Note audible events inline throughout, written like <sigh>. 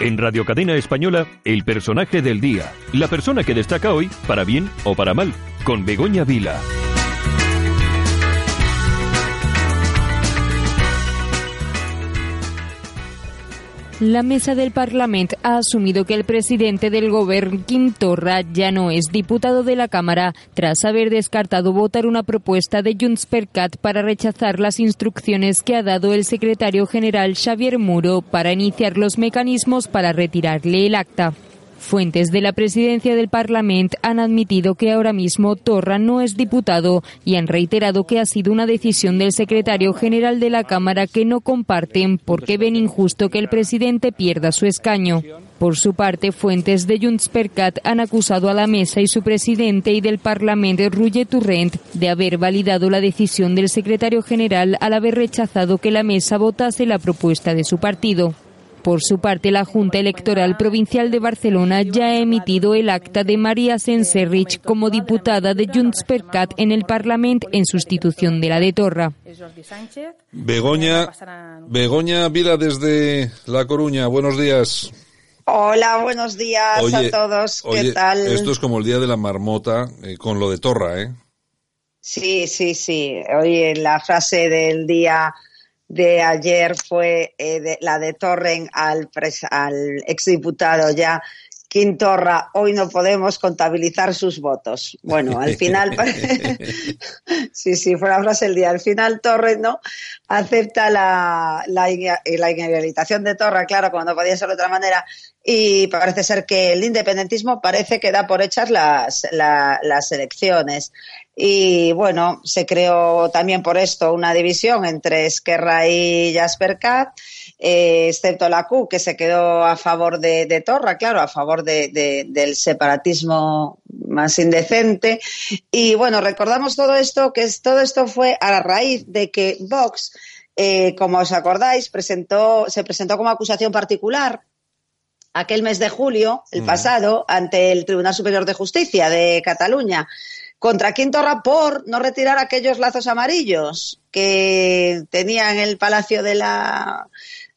En Radio Cadena Española, el personaje del día. La persona que destaca hoy, para bien o para mal, con Begoña Vila. La mesa del Parlamento ha asumido que el presidente del gobierno, Quim Torra, ya no es diputado de la Cámara tras haber descartado votar una propuesta de Junts per para rechazar las instrucciones que ha dado el secretario general Xavier Muro para iniciar los mecanismos para retirarle el acta. Fuentes de la presidencia del Parlamento han admitido que ahora mismo Torra no es diputado y han reiterado que ha sido una decisión del secretario general de la Cámara que no comparten porque ven injusto que el presidente pierda su escaño. Por su parte, fuentes de Junts per han acusado a la mesa y su presidente y del Parlamento, Roger Turrent, de haber validado la decisión del secretario general al haber rechazado que la mesa votase la propuesta de su partido. Por su parte, la Junta Electoral Provincial de Barcelona ya ha emitido el acta de María Senserrich como diputada de Junts per Cat en el Parlamento en sustitución de la de Torra. Begoña, Begoña Vida desde La Coruña, buenos días. Hola, buenos días a todos. ¿Qué oye, tal? Esto es como el día de la marmota eh, con lo de Torra, ¿eh? Sí, sí, sí. Oye, la frase del día de ayer fue eh, de, la de Torren al, pres, al exdiputado ya Quintorra, hoy no podemos contabilizar sus votos. Bueno, al final, <laughs> sí, sí, fue la día. Al final Torres no acepta la, la, inhabilitación de Torra, claro, como no podía ser de otra manera, y parece ser que el independentismo parece que da por hechas las, la, las elecciones. Y bueno, se creó también por esto una división entre Esquerra y Jasper Cat, eh, excepto la Q, que se quedó a favor de, de Torra, claro, a favor de, de, del separatismo más indecente. Y bueno, recordamos todo esto, que es, todo esto fue a la raíz de que Vox, eh, como os acordáis, presentó, se presentó como acusación particular aquel mes de julio, el pasado, ante el Tribunal Superior de Justicia de Cataluña contra Quintorra por no retirar aquellos lazos amarillos que tenía en el Palacio de la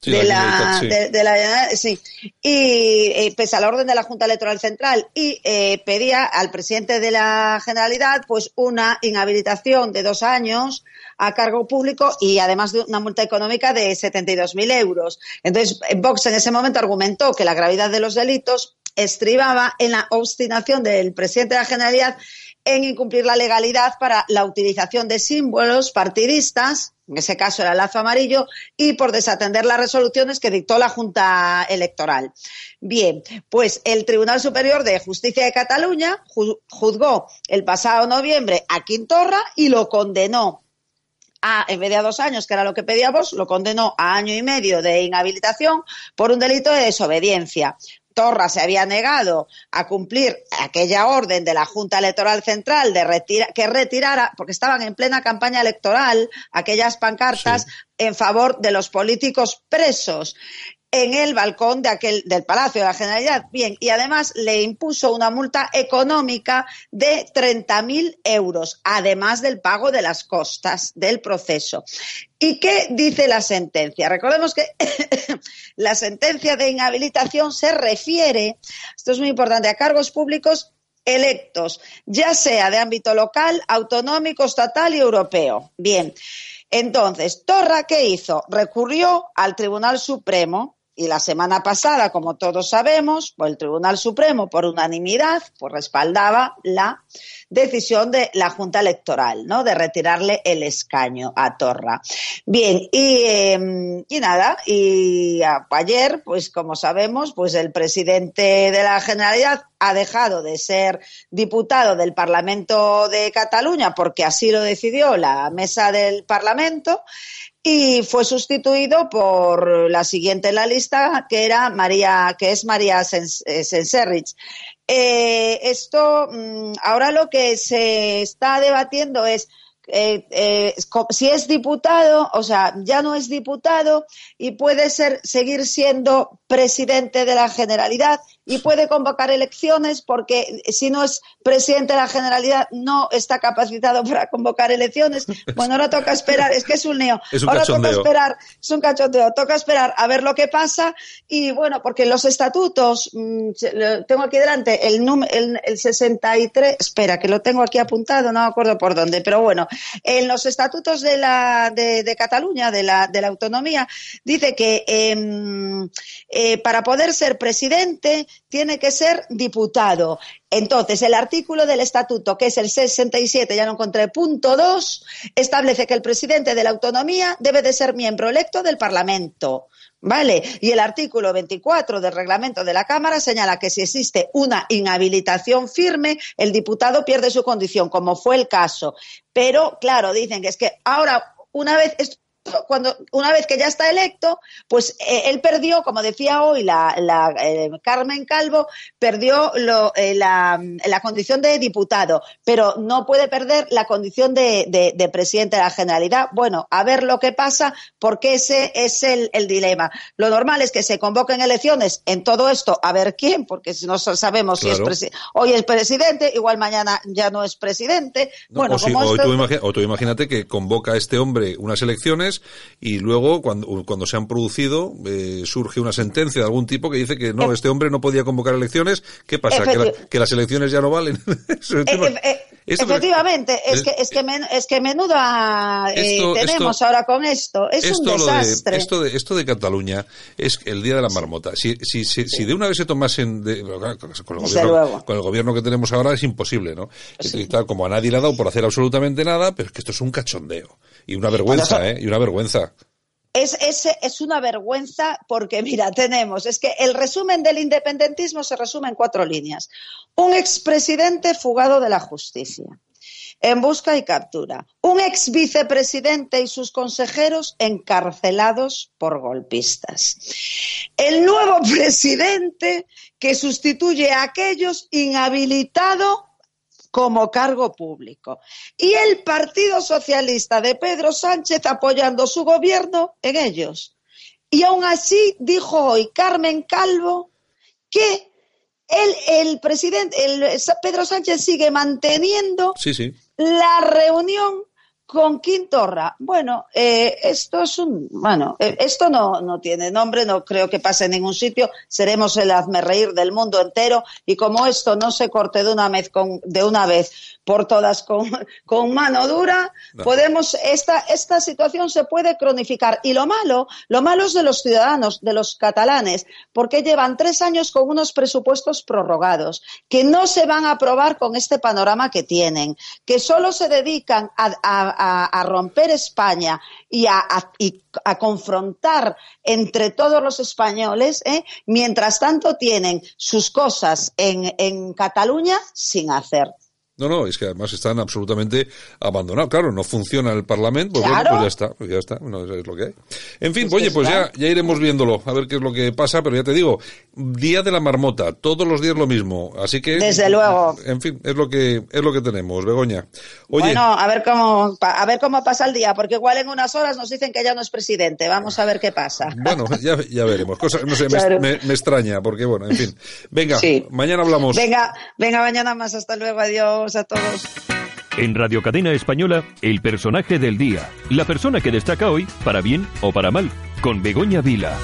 Sí, de la sí. de, de la sí y eh, pese a la orden de la Junta Electoral Central y eh, pedía al presidente de la Generalidad pues una inhabilitación de dos años a cargo público y además de una multa económica de 72.000 euros. Entonces, Vox en ese momento argumentó que la gravedad de los delitos estribaba en la obstinación del presidente de la Generalidad en incumplir la legalidad para la utilización de símbolos partidistas, en ese caso era el lazo amarillo, y por desatender las resoluciones que dictó la Junta Electoral. Bien, pues el Tribunal Superior de Justicia de Cataluña ju- juzgó el pasado noviembre a Quintorra y lo condenó a, en vez de a dos años, que era lo que pedíamos, lo condenó a año y medio de inhabilitación por un delito de desobediencia. Torra se había negado a cumplir aquella orden de la Junta Electoral Central de retira, que retirara, porque estaban en plena campaña electoral, aquellas pancartas Sí. en favor de los políticos presos en el balcón de aquel, del Palacio de la Generalidad. Bien, y además le impuso una multa económica de 30.000 euros, además del pago de las costas del proceso. ¿Y qué dice la sentencia? Recordemos que <coughs> la sentencia de inhabilitación se refiere, esto es muy importante, a cargos públicos electos, ya sea de ámbito local, autonómico, estatal y europeo. Bien, entonces, Torra, ¿qué hizo? Recurrió al Tribunal Supremo y la semana pasada, como todos sabemos, pues el Tribunal Supremo, por unanimidad, pues respaldaba la decisión de la Junta Electoral, ¿no? De retirarle el escaño a Torra. Bien, y, eh, y nada, y a- ayer, pues como sabemos, pues el presidente de la Generalidad ha dejado de ser diputado del Parlamento de Cataluña porque así lo decidió la mesa del Parlamento y fue sustituido por la siguiente en la lista, que era María, que es María Senserrich. Eh, esto, mm, ahora lo que se está debatiendo es eh, eh, si es diputado, o sea, ya no es diputado y puede ser, seguir siendo presidente de la Generalidad y puede convocar elecciones porque si no es presidente de la Generalidad no está capacitado para convocar elecciones. Bueno, ahora toca esperar, es que es un neo. ahora toca esperar, es un cachondeo, toca esperar a ver lo que pasa y bueno, porque los estatutos, mm, tengo aquí delante el, el, el 63, espera, que lo tengo aquí apuntado, no me acuerdo por dónde, pero bueno, en los estatutos de, la, de, Cataluña, de la, de la autonomía, dice que em, eh, para poder ser presidente tiene que ser diputado. Entonces, el artículo del estatuto, que es el 67, ya lo encontré, punto 2, establece que el presidente de la autonomía debe de ser miembro electo del Parlamento. ¿Vale? Y el artículo 24 del reglamento de la Cámara señala que si existe una inhabilitación firme, el diputado pierde su condición, como fue el caso. Pero, claro, dicen que es que ahora, una vez, cuando una vez que ya está electo, pues eh, él perdió, como decía hoy la, eh, Carmen Calvo, perdió eh, la, condición de diputado, pero no puede perder la condición de, presidente de la Generalidad. Bueno, a ver lo que pasa, porque ese es el, dilema. Lo normal es que se convoquen elecciones en todo esto, a ver quién, porque si no sabemos si es hoy es presidente, igual mañana ya no es presidente. bueno, o, tú imagínate que convoca este hombre unas elecciones y luego cuando, cuando se han producido eh, surge una sentencia de algún tipo que dice que no, este hombre no podía convocar elecciones. ¿Qué pasa? ¿Que, las elecciones ya no valen? <laughs> Efectivamente, es, que, es, que es que menuda eh, tenemos ahora con esto. Es un desastre. esto, de, esto de Cataluña es el día de la marmota. Si, si, si, de una vez se tomasen. De, con, el gobierno, con el gobierno que tenemos ahora es imposible, ¿no? como a nadie le ha dado por hacer absolutamente nada, pero es que esto es un cachondeo. Y una vergüenza, ¿eh? Y una vergüenza. Es, es, es, una vergüenza porque, mira, <laughs> tenemos, es que el resumen del independentismo se resume en cuatro líneas. Un expresidente fugado de la justicia, en busca y captura. Un ex vicepresidente y sus consejeros encarcelados por golpistas. El nuevo <laughs> presidente que sustituye a aquellos inhabilitado como cargo público. Y el Partido Socialista de Pedro Sánchez apoyando su gobierno en ellos. Y aún así dijo hoy Carmen Calvo que el presidente, el, Pedro Sánchez sigue manteniendo la reunión con Quintorra. Bueno, eh, esto es un, bueno, eh, esto no, no tiene nombre, no creo que pase en ningún sitio. Seremos el hazme reír del mundo entero y como esto no se corte de una vez con, de una vez por todas con, <laughs> con mano dura, podemos, esta, esta situación se puede cronificar. Y lo malo, lo malo es de los ciudadanos, de los catalanes, porque llevan tres años con unos presupuestos prorrogados, que no se van a aprobar con este panorama que tienen, que solo se dedican a, a, romper España y a, a, confrontar entre todos los españoles, ¿eh? mientras tanto tienen sus cosas en Cataluña sin hacer. No, no, es que además están absolutamente abandonados. Claro, no funciona el Parlamento, pues, bueno, pues ya está, pues ya está, no, es lo que hay. En fin, oye, pues ya, ya iremos viéndolo, a ver qué es lo que pasa, pero ya te digo, día de la marmota, todos los días lo mismo, así que... Desde luego. En fin, es lo que, es lo que tenemos, Begoña. Oye, bueno, a ver cómo, a ver cómo pasa el día, porque igual en unas horas nos dicen que ya no es presidente, vamos a ver qué pasa. Bueno, ya, ya veremos, Cosa, no sé, me, me, extraña, porque bueno, en fin. Venga, mañana hablamos. Venga, venga, mañana más, hasta luego, adiós a todos. En Radio Cadena Española, el personaje del día. La persona que destaca hoy, para bien o para mal, con Begoña Vila.